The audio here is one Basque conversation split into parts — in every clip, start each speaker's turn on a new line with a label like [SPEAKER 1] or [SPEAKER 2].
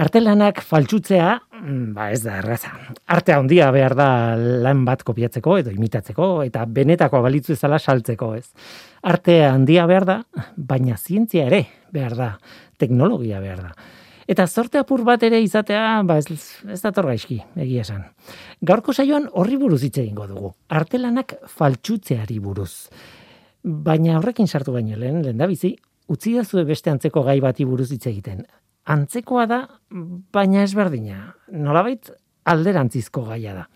[SPEAKER 1] Artelanak faltsutzea, mm, ba ez da erraza. Artea handia behar da lan bat kopiatzeko edo imitatzeko eta benetako balitzu ezala saltzeko, ez. Artea handia behar da, baina zientzia ere behar da, teknologia behar da. Eta zorte apur bat ere izatea, ba ez, ez da gaizki, egia esan. Gaurko saioan horri buruz hitz egingo dugu. Artelanak faltsutzeari buruz. Baina horrekin sartu baino lehen, lehen da bizi, utzi da zue beste antzeko gai bati buruz hitz egiten. Antzekoa da, baina ez berdina. Nolabait alderantzizko gaia da.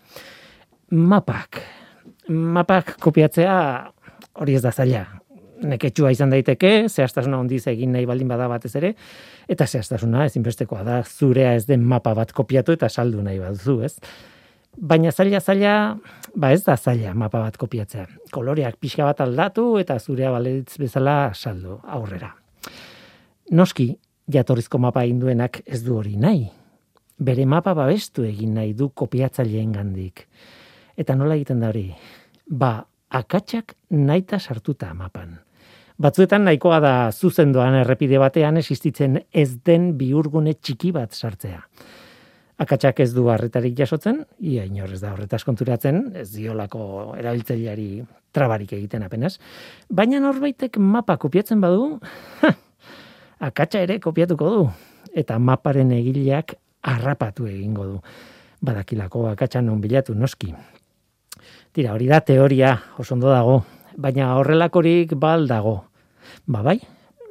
[SPEAKER 1] Mapak. Mapak kopiatzea hori ez da zaila neketsua izan daiteke, zehaztasuna ondiz egin nahi baldin bada batez ere, eta zehaztasuna ezinbestekoa da zurea ez den mapa bat kopiatu eta saldu nahi baduzu, ez? Baina zaila zaila, ba ez da zaila mapa bat kopiatzea. Koloreak pixka bat aldatu eta zurea baleritz bezala saldu aurrera. Noski, jatorrizko mapa induenak ez du hori nahi. Bere mapa babestu egin nahi du kopiatzaileen gandik. Eta nola egiten da hori? Ba, akatsak naita sartuta mapan. Batzuetan nahikoa da zuzendoan errepide batean existitzen ez den biurgune txiki bat sartzea. Akatsak ez du harretarik jasotzen, ia inorrez da horretaz konturatzen, ez diolako erabiltzaileari trabarik egiten apenas. Baina norbaitek mapa kopiatzen badu, akatsa ere kopiatuko du, eta maparen egileak harrapatu egingo du. Badakilako akatsa non bilatu noski. Tira, hori da teoria, oso ondo dago, baina horrelakorik bal dago. Ba bai,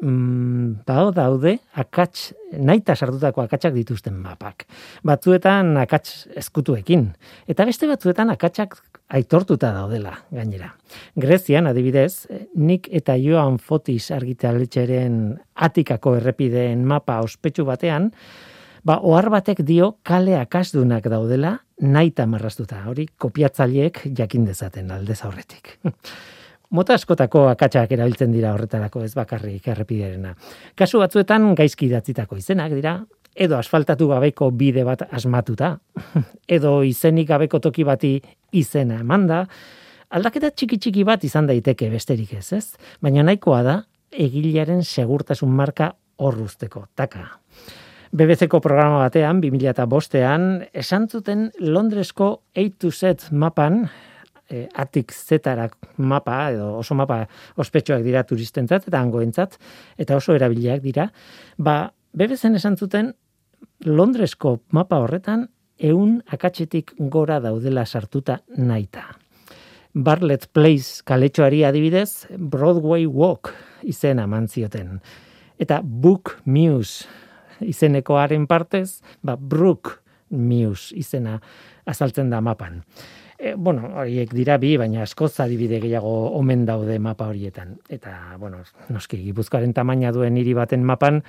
[SPEAKER 1] mm, ba daude akats, naita sartutako akatsak dituzten mapak. Batzuetan akats eskutuekin, eta beste batzuetan akatsak aitortuta daudela gainera. Grezian, adibidez, nik eta Joan Fotis argitaletxeren atikako errepideen mapa ospetsu batean, ba, ohar batek dio kale akasdunak daudela naita marrastuta. Hori kopiatzaileek jakin dezaten aldez aurretik. Mota askotako akatsak erabiltzen dira horretarako ez bakarrik errepiderena. Kasu batzuetan gaizki idatzitako izenak dira, edo asfaltatu gabeko bide bat asmatuta, edo izenik gabeko toki bati izena emanda, aldaketa txiki txiki bat izan daiteke besterik ez, ez? Baina nahikoa da, egilearen segurtasun marka horruzteko, taka. BBC-ko programa batean, 2005ean, esan zuten Londresko A to Z mapan, e, atik zetarak mapa, edo oso mapa ospetsuak dira turistentzat eta angoentzat, eta oso erabiliak dira, ba, BBC-en esan zuten Londresko mapa horretan, eun akatsetik gora daudela sartuta naita. Barlet Place kaletxoari adibidez, Broadway Walk izena mantzioten. Eta Book Muse izenekoaren partez, ba, Brook Muse izena azaltzen da mapan. E, bueno, horiek dira bi, baina askoz adibide gehiago omen daude mapa horietan. Eta, bueno, noski, gipuzkoaren tamaina duen hiri baten mapan,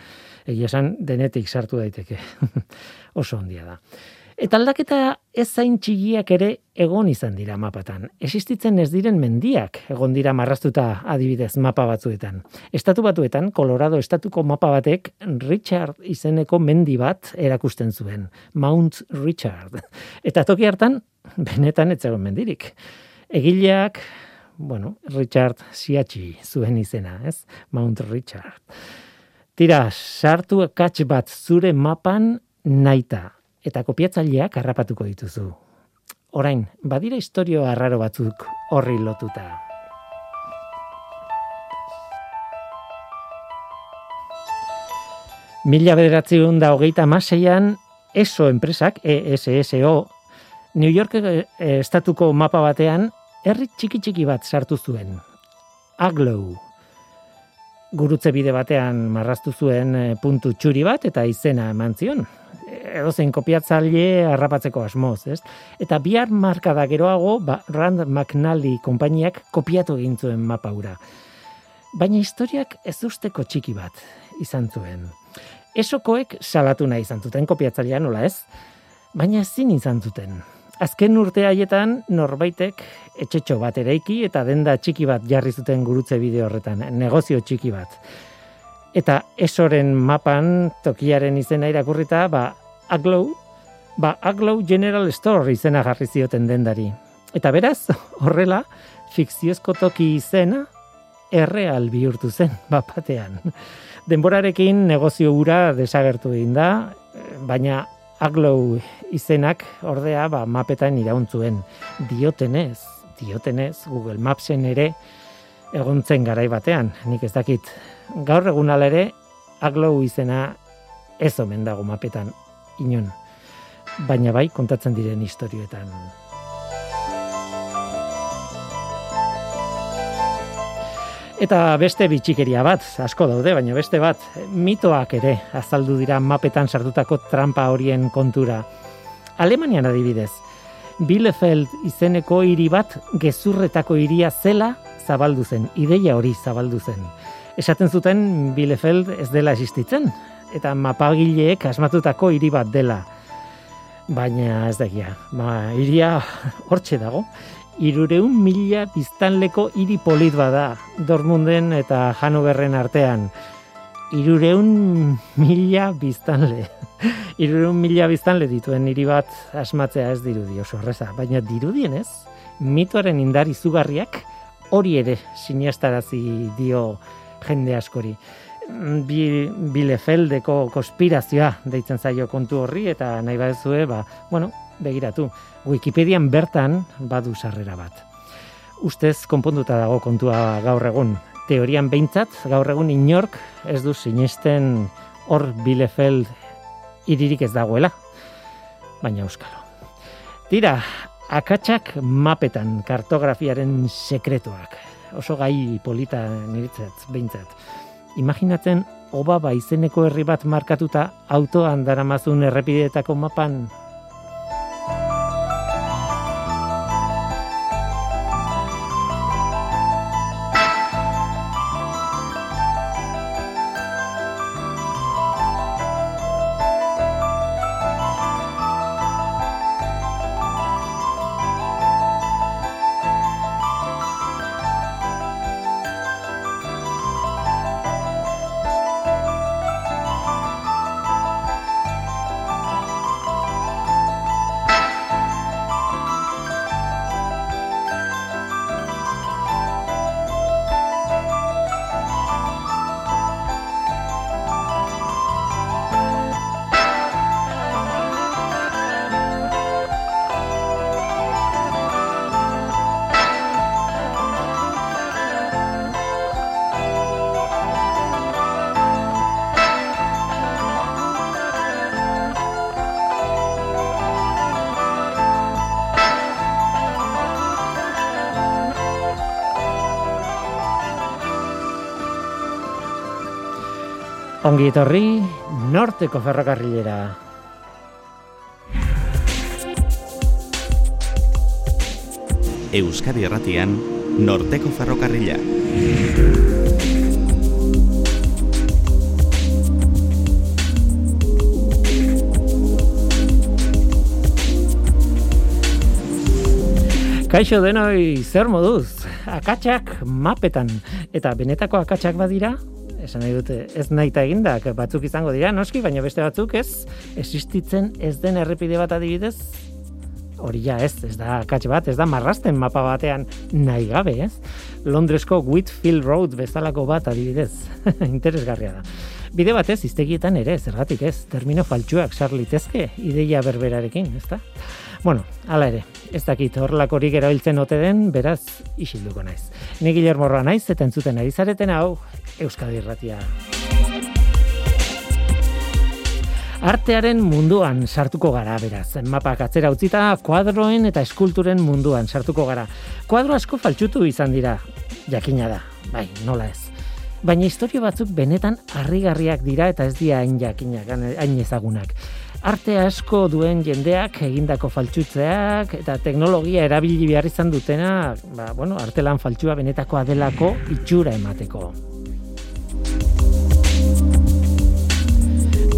[SPEAKER 1] egia esan, denetik sartu daiteke. Oso ondia da. Eta aldaketa ez zain txigiak ere egon izan dira mapatan. Existitzen ez diren mendiak egon dira marrastuta adibidez mapa batzuetan. Estatu batuetan, Colorado estatuko mapa batek Richard izeneko mendi bat erakusten zuen. Mount Richard. Eta toki hartan, benetan ez zegoen mendirik. Egileak, bueno, Richard Siachi zuen izena, ez? Mount Richard. Tira, sartu katx bat zure mapan naita eta kopiatzaileak harrapatuko dituzu. Orain, badira historio arraro batzuk horri lotuta. Mila bederatziun da hogeita maseian, ESO enpresak, ESSO, New York eh, estatuko mapa batean, herri txiki txiki bat sartu zuen. Aglow. Gurutze bide batean marraztu zuen eh, puntu txuri bat eta izena eman zion edozein kopiatzaile harrapatzeko asmoz, ez? Eta bihar marka da geroago, ba, Rand McNally konpainiak kopiatu egin zuen mapa ura. Baina historiak ez usteko txiki bat izan zuen. Esokoek salatu nahi izan zuten kopiatzailea nola ez? Baina ezin izan zuten. Azken urte haietan norbaitek etxetxo bat eraiki eta denda txiki bat jarri zuten gurutze bideo horretan, negozio txiki bat. Eta esoren mapan tokiaren izena irakurrita, ba, Aglow, ba, Aglow General Store izena jarri zioten dendari. Eta beraz, horrela, fikziozko toki izena, erreal bihurtu zen, bapatean. Denborarekin negozio ura desagertu egin da, baina aglow izenak ordea ba, mapetan irauntzuen diotenez, diotenez Google Mapsen ere egontzen garai batean, nik ez dakit gaur egun ere aglow izena ez omen dago mapetan inon, baina bai kontatzen diren historioetan. Eta beste bitxikeria bat, asko daude, baina beste bat, mitoak ere azaldu dira mapetan sartutako trampa horien kontura. Alemanian adibidez, Bielefeld izeneko hiri bat gezurretako hiria zela zabaldu zen, ideia hori zabaldu zen. Esaten zuten Bielefeld ez dela existitzen, eta mapagileek asmatutako hiri bat dela. Baina ez dakia, ba, iria hortxe dago, irureun mila biztanleko hiri polit bada Dortmunden eta Hanoverren artean. Irureun mila biztanle. Irureun mila biztanle dituen hiri bat asmatzea ez dirudi oso horreza. Baina dirudien ez, mitoaren indar izugarriak hori ere sinestarazi dio jende askori. Bi, bilefeldeko konspirazioa deitzen zaio kontu horri eta nahi badezue, ba, bueno, begiratu, Wikipedian bertan badu sarrera bat. Ustez konponduta dago kontua gaur egun. Teorian behintzat, gaur egun inork ez du sinesten hor Bielefeld iririk ez dagoela. Baina euskalo. Tira, akatsak mapetan kartografiaren sekretuak. Oso gai polita niritzat, behintzat. Imaginatzen, obaba izeneko herri bat markatuta autoan daramazun errepideetako mapan Ongi etorri, norteko ferrokarrilera.
[SPEAKER 2] Euskadi Erratian, norteko ferrokarrila.
[SPEAKER 1] Kaixo denoi, zer moduz? Akatsak mapetan. Eta benetako akatsak badira, esan nahi dute, ez nahi eta egindak, batzuk izango dira, noski, baina beste batzuk ez, existitzen ez den errepide bat adibidez, hori ja ez, ez da katxe bat, ez da marrasten mapa batean nahi gabe, ez? Londresko Whitfield Road bezalako bat adibidez, interesgarria da. Bide batez, iztegietan ere, zergatik ez, termino faltsuak sarlitezke, ideia berberarekin, ez da? Bueno, ala ere, ez dakit horrelakorik erabiltzen ote den, beraz, isilduko naiz. Ni Guillermo naiz, eta entzuten ari zareten hau, Euskadi Irratia. Artearen munduan sartuko gara, beraz. Mapak atzera utzita, kuadroen eta eskulturen munduan sartuko gara. Kuadro asko faltsutu izan dira, jakina da, bai, nola ez. Baina historio batzuk benetan harrigarriak dira eta ez dira hain jakinak, hain ezagunak. Arte asko duen jendeak egindako faltsutzeak eta teknologia erabili behar izan dutena, ba, bueno, artelan faltsua benetakoa delako itxura emateko.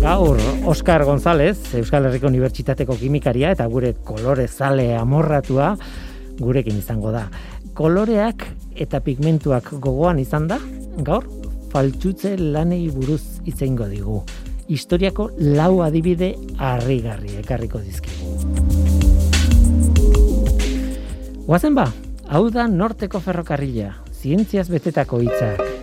[SPEAKER 1] Gaur, Oscar González, Euskal Herriko Unibertsitateko kimikaria eta gure kolore zale amorratua gurekin izango da. Koloreak eta pigmentuak gogoan izan da, gaur, faltsutze lanei buruz itzeingo digu. Historiako lau adibide harrigarri ekarriko dizkigu. Guazen ba, hau da norteko ferrokarrila, zientziaz betetako hitzak.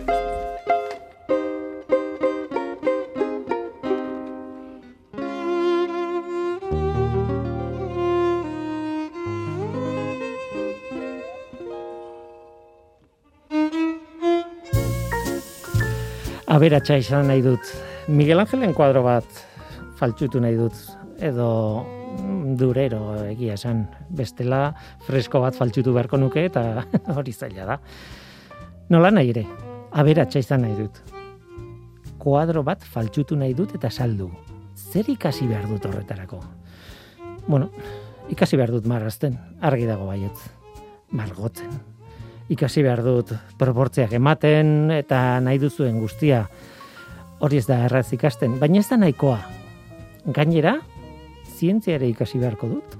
[SPEAKER 1] Aberatsa izan nahi dut. Miguel Angelen kuadro bat faltsutu nahi dut. Edo durero egia esan. Bestela fresko bat faltsutu beharko nuke eta hori zaila da. Nola nahi ere, aberatsa izan nahi dut. Kuadro bat faltsutu nahi dut eta saldu. Zer ikasi behar dut horretarako? Bueno, ikasi behar dut marrazten, argi dago baietz. Margotzen. Ikasi behar dut proportziak ematen eta nahi duzuen guztia hori ez da erraz ikasten, baina ez da nahikoa. Gainera, zientzia ere ikasi beharko dut.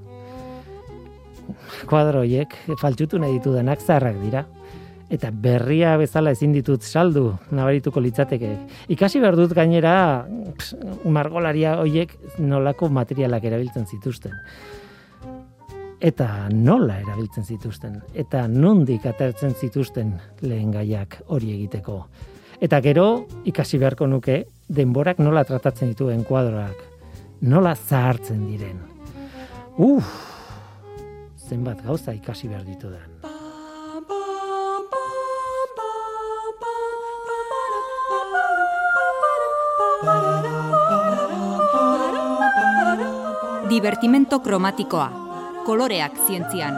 [SPEAKER 1] Kuadroiek faltsutu nahi ditudanak zaharrak dira. Eta berria bezala ezin ditut saldu, nabarituko litzateke. Ikasi behar dut gainera, ps, margolaria hoiek nolako materialak erabiltzen zituzten eta nola erabiltzen zituzten eta nondik atertzen zituzten lehen gaiak hori egiteko. Eta gero ikasi beharko nuke denborak nola tratatzen dituen kuadroak, nola zahartzen diren. Uf, zenbat gauza ikasi behar ditudan.
[SPEAKER 3] Divertimento kromatikoa koloreak zientzian.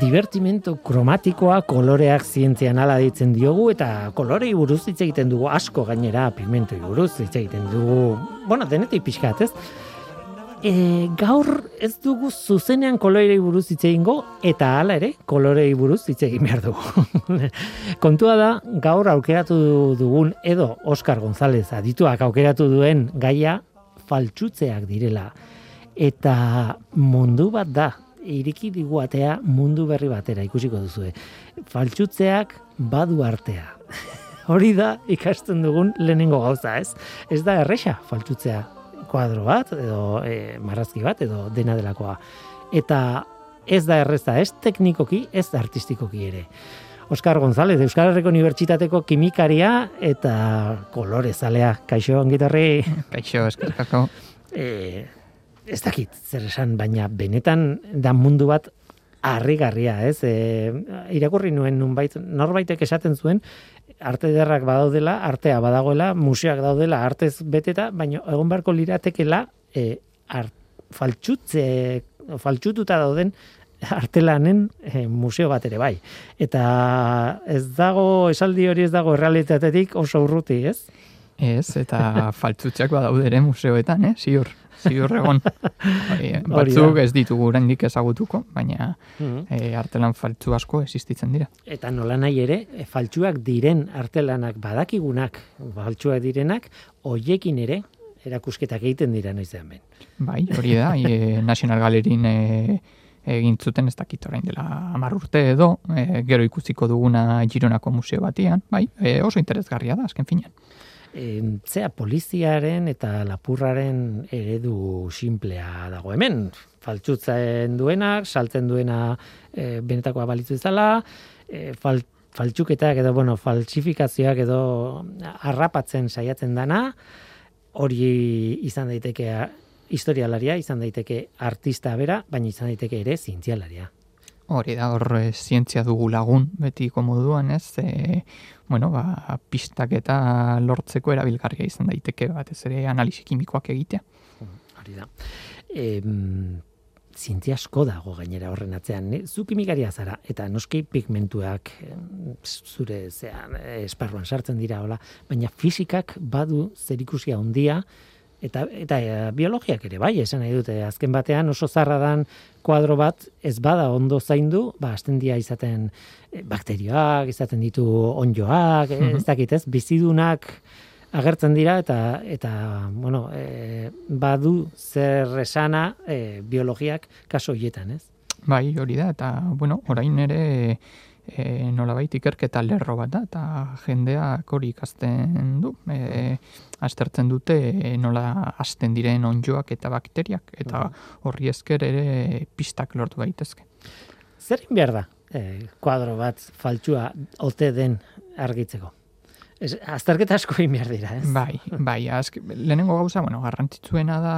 [SPEAKER 1] Divertimento kromatikoa koloreak zientzian ala ditzen diogu eta kolorei buruz hitz egiten dugu asko gainera pigmentoi buruz hitz egiten dugu. Bueno, denetik pixkat, ez? E, gaur ez dugu zuzenean kolorei buruz hitz egingo eta hala ere kolorei buruz hitz egin behar dugu. Kontua da gaur aukeratu dugun edo Oscar González adituak aukeratu duen gaia faltsutzeak direla eta mundu bat da iriki diguatea mundu berri batera ikusiko duzue. Faltsutzeak badu artea. Hori da ikasten dugun lehenengo gauza, ez? Ez da erresa faltsutzea kuadro bat edo e, marrazki bat edo dena delakoa. Eta ez da erreza, ez teknikoki, ez artistikoki ere. Oskar González, Euskal Herriko Unibertsitateko kimikaria eta kolorezalea. Kaixo, ongitarri?
[SPEAKER 4] Kaixo, eskerkako.
[SPEAKER 1] E, ez dakit, zer esan, baina benetan da mundu bat harrigarria, ez? E, irakurri nuen nunbait, norbaitek esaten zuen, arte derrak badaudela, artea badagoela, museoak daudela, artez beteta, baina egon beharko liratekela e, art, faltxutze, faltxututa dauden artelanen e, museo bat ere bai. Eta ez dago, esaldi hori ez dago errealitatetik oso urruti, ez?
[SPEAKER 4] Ez, eta faltzutxak badaude ere museoetan, eh? Ziur ziur egon. Bai, batzuk ez ditugu oraindik ezagutuko, baina mm artelan faltzu asko existitzen dira.
[SPEAKER 1] Eta nola nahi ere, e, faltsuak diren artelanak badakigunak, faltsuak direnak, hoiekin ere erakusketak egiten dira noizean ben.
[SPEAKER 4] Bai, hori da, e, National Gallerin e, egin zuten ez dakit orain dela hamar urte edo, e, gero ikusiko duguna Gironako museo batian, bai, e, oso interesgarria da, azken finean
[SPEAKER 1] zea poliziaren eta lapurraren eredu simplea dago hemen. Faltsutzen duenak, saltzen duena e, benetakoa balitzu izala, e, fal, faltsuketak edo, bueno, falsifikazioak edo harrapatzen saiatzen dana, hori izan daiteke historialaria, izan daiteke artista bera, baina izan daiteke ere zientzialaria.
[SPEAKER 4] Hori da, hor e, zientzia dugu lagun, beti komoduan, ez? E, bueno, ba, pistak eta lortzeko erabilgarria izan daiteke, bat ez ere analisi kimikoak egitea.
[SPEAKER 1] Hori da. E, zientzia asko dago gainera horren atzean. Zu kimikaria zara, eta noski pigmentuak zure zean, esparruan sartzen dira, hola, baina fisikak badu zerikusia handia eta eta e, biologiak ere bai esan nahi dute azken batean oso zarra dan kuadro bat ez bada ondo zaindu ba astendia izaten e, bakterioak izaten ditu onjoak e, ez dakit ez bizidunak agertzen dira eta eta bueno e, badu zer esana e, biologiak kaso hietan ez?
[SPEAKER 4] Bai hori da eta bueno orain ere e, nolabait ikerketa lerro bat da, eta jendeak hori ikasten du. E, aztertzen dute e, nola azten diren onjoak eta bakteriak, eta horri esker ere pistak lortu daitezke.
[SPEAKER 1] Zer behar da, e, kuadro bat faltsua ote den argitzeko? Ez, azterketa asko egin behar dira, ez?
[SPEAKER 4] Bai, bai, azk, lehenengo gauza, bueno, garrantzitsuena da,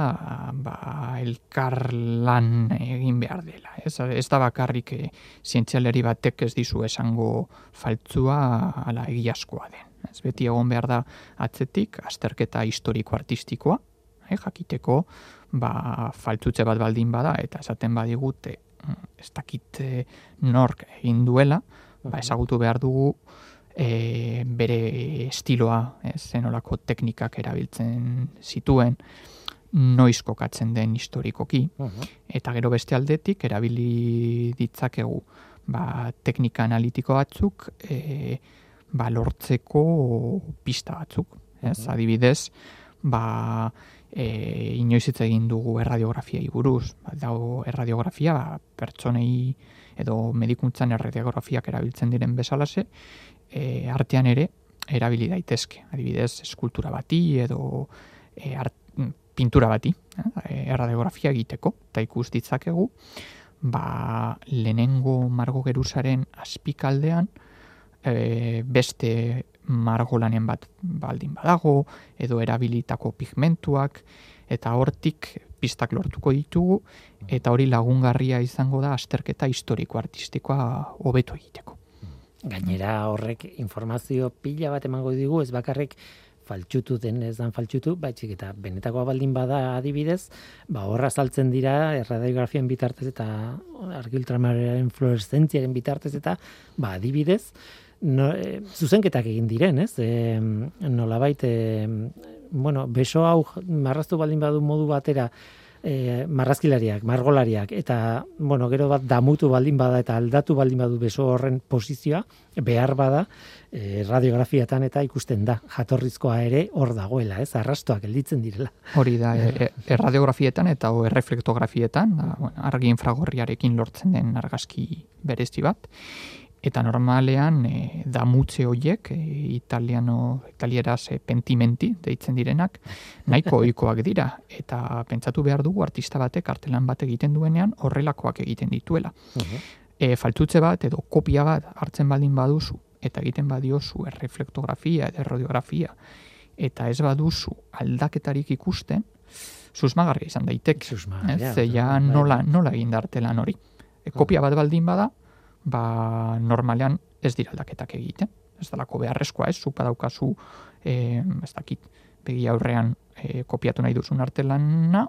[SPEAKER 4] ba, elkar lan egin behar dela, ez? Ez da bakarrik e, zientzialeri batek ez dizu esango faltzua ala egiazkoa den. Ez beti egon behar da atzetik, azterketa historiko-artistikoa, eh, jakiteko, ba, faltzutze bat baldin bada, eta esaten badigute, mm, ez dakit eh, nork egin duela, ba, ezagutu behar dugu, e, bere estiloa, ez, zenolako teknikak erabiltzen zituen, noiz kokatzen den historikoki, eta gero beste aldetik erabili ditzakegu ba, teknika analitiko batzuk e, ba, lortzeko pista batzuk. Ez? Adibidez, ba, e, inoiz hitz egin dugu erradiografiai buruz. Ba, dago erradiografia ba, pertsonei edo medikuntzan erradiografiak erabiltzen diren bezalase, e, artean ere erabili daitezke. Adibidez, eskultura bati edo e, art, pintura bati, eh, erradiografia egiteko, eta ikus ditzakegu, ba, lehenengo margo geruzaren azpikaldean, e, beste margolanen bat baldin badago, edo erabilitako pigmentuak, eta hortik pistak lortuko ditugu, eta hori lagungarria izango da azterketa historiko-artistikoa hobeto egiteko.
[SPEAKER 1] Gainera horrek informazio pila bat emango digu, ez bakarrik faltsutu den ez dan faltsutu, baitzik eta benetakoa baldin bada adibidez, ba horra saltzen dira erradiografian bitartez eta argiltramararen fluoreszentziaren bitartez eta ba adibidez, no, e, zuzenketak egin diren, ez? E, nolabait, e, bueno, beso hau marraztu baldin badu modu batera, e, marrazkilariak, margolariak, eta, bueno, gero bat damutu baldin bada eta aldatu baldin badu beso horren posizioa, behar bada, e, radiografiatan eta ikusten da, jatorrizkoa ere hor dagoela, ez, arrastoak gelditzen direla.
[SPEAKER 4] Hori da, e, e, radiografietan eta o erreflektografietan, da, bueno, argi infragorriarekin lortzen den argazki berezi bat, eta normalean e, damutze hoiek e, italiano italieraz e, pentimenti deitzen direnak nahiko ohikoak dira eta pentsatu behar dugu artista batek artelan bat egiten duenean horrelakoak egiten dituela. E, faltutze bat edo kopia bat hartzen baldin baduzu eta egiten badiozu erreflektografia edo radiografia eta ez baduzu aldaketarik ikusten susmagarria izan daitek.
[SPEAKER 1] Susmagarria.
[SPEAKER 4] Ez, ja nola, nola egin da artelan hori. E, kopia bat baldin bada, ba, normalean ez dira aldaketak egiten. Ez dalako beharrezkoa ez, zupa daukazu, e, ez dakit, begi aurrean e, kopiatu nahi duzun artelana,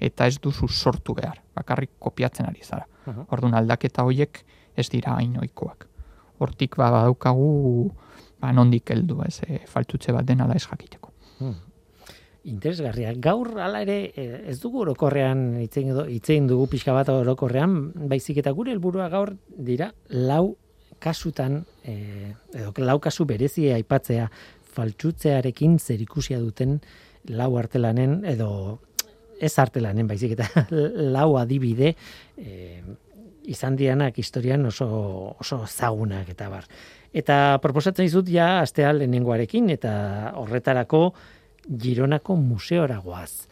[SPEAKER 4] eta ez duzu sortu behar, bakarrik kopiatzen ari zara.
[SPEAKER 1] Aha.
[SPEAKER 4] Orduan aldaketa hoiek ez dira hainoikoak. Hortik ba, badaukagu ba, nondik heldu, ez, e, faltutze bat den ala ez jakiteko.
[SPEAKER 1] Hmm. Interesgarria. Gaur hala ere eh, ez dugu orokorrean itzein edo itzein dugu pixka bat orokorrean, baizik eta gure helburua gaur dira lau kasutan eh, edo lau kasu berezi aipatzea faltsutzearekin zerikusia duten lau artelanen edo ez artelanen baizik eta lau adibide eh, izan dianak historian oso oso zagunak eta bar. Eta proposatzen dizut ja astea lehenengoarekin eta horretarako Gironako museora goaz.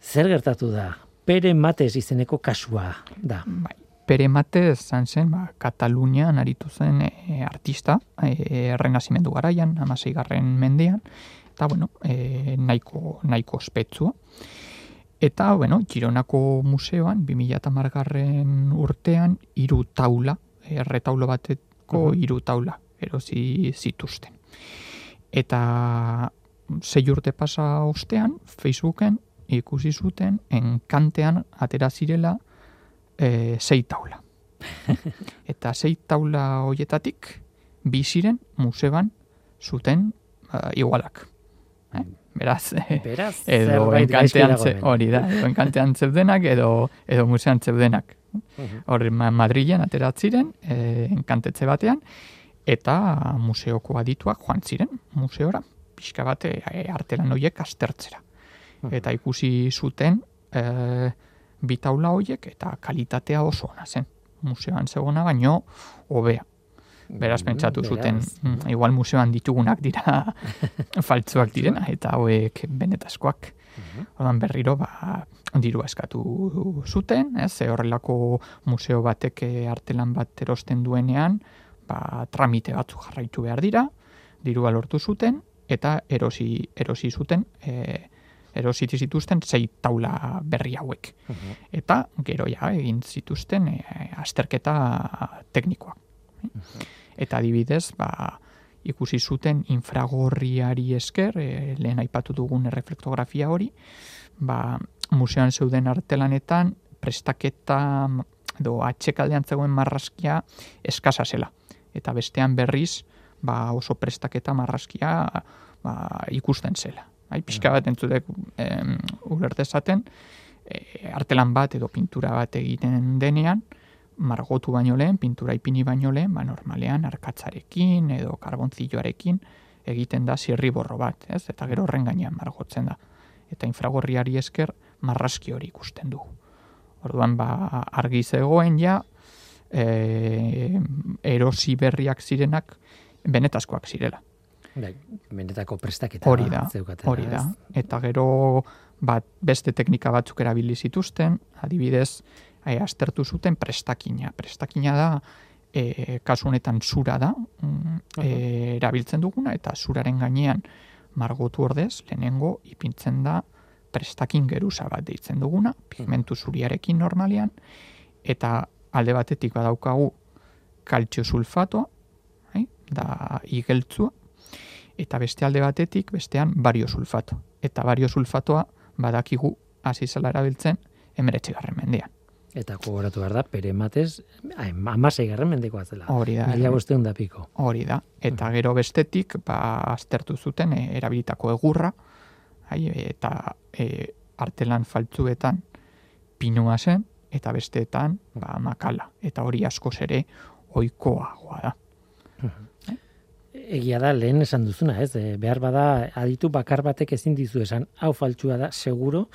[SPEAKER 1] Zer gertatu da? Pere Mates izeneko kasua da.
[SPEAKER 4] Bai, Pere Matez zan zen, ba, Katalunian aritu zen e, artista, e, errenazimendu garaian, amasei garren mendean, eta, bueno, e, nahiko, nahiko ospetsua. Eta, bueno, Gironako museoan, 2000 garren urtean, hiru taula, erretaulo bateko hiru taula, erosi zituzten. Eta sei urte pasa ostean, Facebooken ikusi zuten enkantean atera zirela e, sei taula. Eta sei taula hoietatik bi ziren museoan zuten uh, igualak. Eh? Beraz,
[SPEAKER 1] Beraz,
[SPEAKER 4] edo enkantean, ze, hori da, edo enkantean zeudenak edo, edo musean zeudenak.
[SPEAKER 1] Mhm.
[SPEAKER 4] Hor ma- Madrilen aterat ziren, e, enkantetze batean, eta museoko adituak joan ziren museora, pixka bat e, artelan horiek aztertzera. Eta ikusi zuten e, bi taula horiek eta kalitatea oso ona zen. Museoan zegoena baino hobea. Beraz
[SPEAKER 1] Mm,
[SPEAKER 4] pentsatu zuten, mm, igual museoan ditugunak dira faltzuak direna, eta hauek benetazkoak. Ordan berriro ba dirua eskatu zuten, ez? Horrelako museo batek eh, artelan bat erosten duenean, ba tramite batzuk jarraitu behar dira, dirua lortu zuten, eta erosi, erosi zuten, e, erosi zituzten sei taula berri hauek. Eta gero ja egin zituzten e, azterketa teknikoak. Eta adibidez, ba, ikusi zuten infragorriari esker, e, lehen aipatu dugun erreflektografia hori, ba, museoan zeuden artelanetan prestaketa edo atxekaldean zegoen marraskia eskasa zela. Eta bestean berriz, ba, oso prestaketa marraskia ba, ikusten zela. Bai, pixka bat entzutek em, ulertezaten, e, artelan bat edo pintura bat egiten denean, margotu baino lehen, pintura ipini baino lehen, ba, normalean arkatzarekin edo karbonzilloarekin egiten da zirriborro bat, ez? Eta gero horren gainean margotzen da. Eta infragorriari esker marraski hori ikusten du. Orduan, ba, argi zegoen ja, e, erosi berriak zirenak benetazkoak zirela.
[SPEAKER 1] Bai, benetako prestaketa
[SPEAKER 4] Hori da,
[SPEAKER 1] zeukatela,
[SPEAKER 4] hori da.
[SPEAKER 1] ez?
[SPEAKER 4] Eta gero bat beste teknika batzuk erabili zituzten, adibidez, e, aztertu zuten prestakina. Prestakina da, e, kasu honetan zura da, e, erabiltzen duguna, eta zuraren gainean margotu ordez, lehenengo ipintzen da prestakin geruza bat deitzen duguna, pigmentu zuriarekin normalian, eta alde batetik badaukagu kaltzio sulfatoa? Da igeltzua, eta beste alde batetik, bestean bario sulfato. Eta bario sulfatoa badakigu hasi zela erabiltzen emeretxigarren mendean.
[SPEAKER 1] Eta gogoratu behar da, pere matez, amasei garren mendekoa zela.
[SPEAKER 4] Hori da.
[SPEAKER 1] Mila bosteun da piko.
[SPEAKER 4] Hori da. Eta gero bestetik, ba, aztertu zuten e, erabilitako egurra, hai, eta e, artelan faltzuetan pinua zen, eta besteetan ba, makala. Eta hori askoz ere oikoagoa da.
[SPEAKER 1] Egia da, lehen esan duzuna, ez? E, behar bada, aditu bakar batek ezin dizu esan, hau faltsua da, seguro,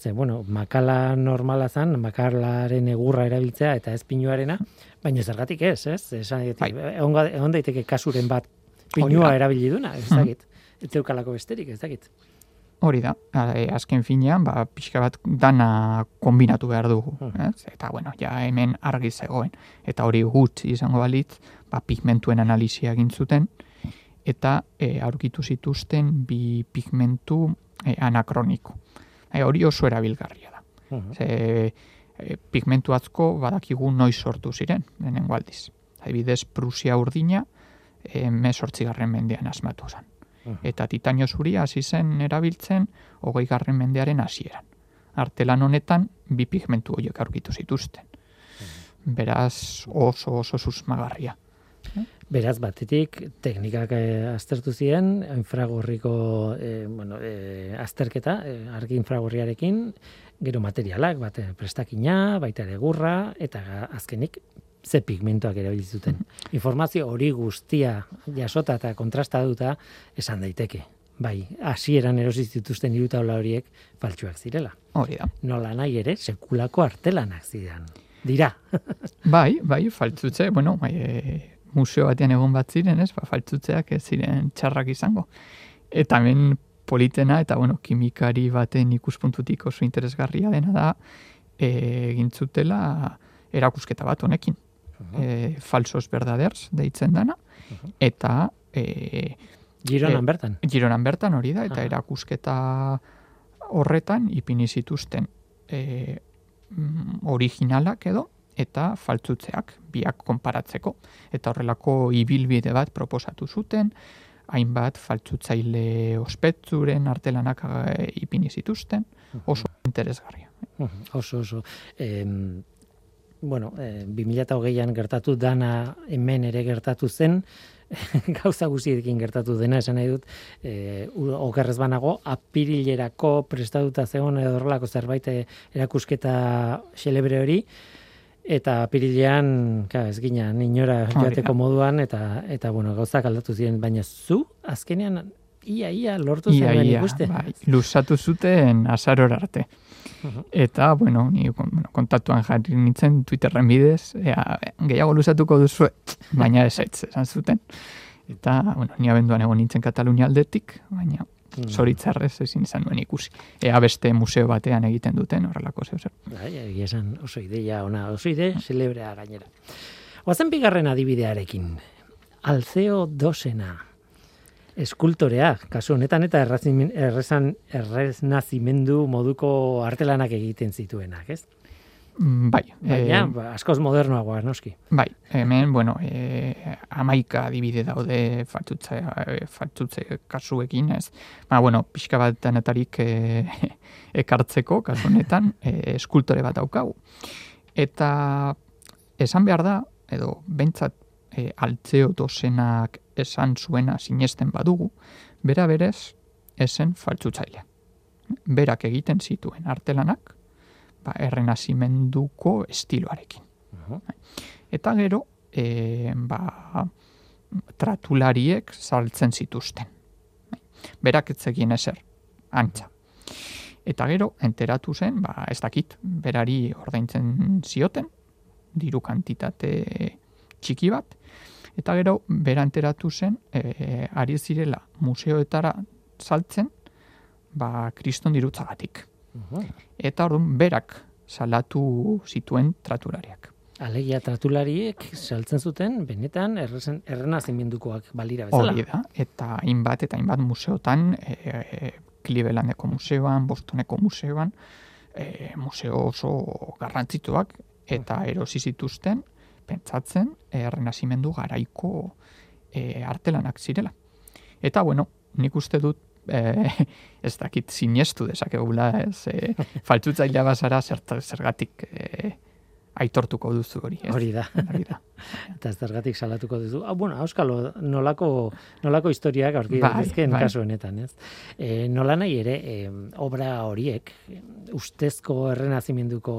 [SPEAKER 1] ze, bueno, makala normala zan, makalaren egurra erabiltzea eta ez pinuarena, baina zergatik ez, ez? Esan,
[SPEAKER 4] Bai.
[SPEAKER 1] egon, daiteke kasuren bat pinua erabili duna, ez dakit. Ez zeukalako besterik, ez dakit.
[SPEAKER 4] Hori da, e, azken finean, ba, pixka bat dana kombinatu behar dugu.
[SPEAKER 1] Mhm.
[SPEAKER 4] Ez? Eta, bueno, ja hemen argi zegoen. Eta hori gutxi izango balitz, ba, pigmentuen analizia egin zuten, eta e, aurkitu zituzten bi pigmentu e, anakroniko. E, hori oso erabilgarria da.
[SPEAKER 1] Mhm.
[SPEAKER 4] Ze, e, pigmentu atzko badakigu noiz sortu ziren, lehenengo aldiz. Adibidez, Prusia urdina, e, mesortzigarren mendean asmatu zen. Eta titanio zuria hasi zen erabiltzen hogei garren mendearen hasieran. Artelan honetan bi pigmentu horiek aurkitu zituzten. Beraz oso oso susmagarria.
[SPEAKER 1] Beraz, batetik, teknikak eh, aztertu ziren, infragorriko eh, bueno, eh, azterketa, eh, argi infragorriarekin, gero materialak, bat prestakina, baita ere gurra, eta azkenik, ze pigmentoak erabili zuten. Informazio hori guztia jasota eta kontrastatuta esan daiteke. Bai, hasieran erosi zituzten hiru taula horiek faltsuak zirela.
[SPEAKER 4] Hori da.
[SPEAKER 1] Nola nahi ere, sekulako artelanak zidan. Dira.
[SPEAKER 4] Bai, bai, faltzutze, bueno, bai, e, museo batean egon bat ziren, ez, ba, faltzutzeak ez ziren txarrak izango. Eta hemen politena, eta bueno, kimikari baten ikuspuntutik oso interesgarria dena da, e, egin zutela erakusketa bat honekin. E, falsos verdaders deitzen dana, eta e,
[SPEAKER 1] Gironan
[SPEAKER 4] Eh,
[SPEAKER 1] bertan.
[SPEAKER 4] Gironan bertan hori da, eta erakusketa horretan ipini zituzten e, mm, originalak edo eta faltzutzeak biak konparatzeko. Eta horrelako ibilbide bat proposatu zuten, hainbat faltzutzaile ospetzuren artelanak e, ipini zituzten, oso interesgarria.
[SPEAKER 1] Oso, oso. Em, bueno, eh, 2008an gertatu dana hemen ere gertatu zen, gauza guztiekin gertatu dena esan nahi dut, eh, u- okerrez banago, apirilerako prestatuta zegoen edo horrelako zerbait eh, erakusketa xelebre hori, eta apirilean, ka, ez ginen, inora
[SPEAKER 4] Hori
[SPEAKER 1] joateko moduan, eta, eta bueno, gauzak aldatu ziren, baina zu, azkenean, ia, ia, lortu
[SPEAKER 4] Ia,
[SPEAKER 1] zen
[SPEAKER 4] ia,
[SPEAKER 1] ikuste.
[SPEAKER 4] bai, luzatu zuten azaror arte. Eta, bueno, ni bueno, kontatuan jarri nintzen Twitterren bidez, ea, gehiago luzatuko duzu, baina ez ez, esan zuten. Eta, bueno, ni abenduan egon nintzen Katalunia aldetik, baina
[SPEAKER 1] Mm.
[SPEAKER 4] zoritzarrez ezin izan nuen ikusi. Ea beste museo batean egiten duten horrelako zeu zer.
[SPEAKER 1] Bai, egia esan oso ideia ona, oso ide celebrea gainera. Oazen bigarren adibidearekin. Alzeo dosena. eskultorea, kasu honetan eta errazimen, errezan, erreznazimendu moduko artelanak egiten zituenak, ez?
[SPEAKER 4] Mm, Bai,
[SPEAKER 1] Baina,
[SPEAKER 4] eh,
[SPEAKER 1] ba, askoz modernoagoa, noski.
[SPEAKER 4] bai, hemen, bueno, e, amaika adibide daude faltutze, eh, faltutze kasuekin, ez? Ba, bueno, pixka bat denetarik e, ekartzeko, kasu honetan, e, eskultore bat daukagu. Eta esan behar da, edo bentsat e, altzeo esan zuena sinesten badugu, bera berez esen faltzutzaile. Berak egiten zituen artelanak, ba, errenazimenduko estiloarekin. Eta gero, e, ba, tratulariek saltzen zituzten. Berak ez zegien ezer, antza. Eta gero, enteratu zen, ba, ez dakit, berari ordaintzen zioten, diru kantitate txiki bat, eta gero, bera enteratu zen, e, ari zirela museoetara saltzen, ba, kriston dirutzagatik. Eta orduan, berak salatu zituen tratulariak.
[SPEAKER 1] Alegia tratulariek saltzen zuten, benetan errezen, errenazimendukoak balira bezala.
[SPEAKER 4] Hori da, eta hainbat eta hainbat museotan, e, e, Clevelandeko museoan, Bostoneko museoan, e, museo oso garrantzituak, eta erosi zituzten, pentsatzen, errenazimendu garaiko e, artelanak zirela. Eta, bueno, nik uste dut, e, ez dakit sinestu dezakegula, ez, e, faltzutzailea bazara zert, zergatik e, aitortuko duzu hori. Ez?
[SPEAKER 1] Hori da.
[SPEAKER 4] Hori da.
[SPEAKER 1] Eta zergatik salatuko duzu. Ah, bueno, auskalo, nolako, nolako historiak aurki
[SPEAKER 4] Bai,
[SPEAKER 1] daitezkeen
[SPEAKER 4] bai.
[SPEAKER 1] kasu honetan, ez? E, nola nahi ere, e, obra horiek, ustezko errenazimenduko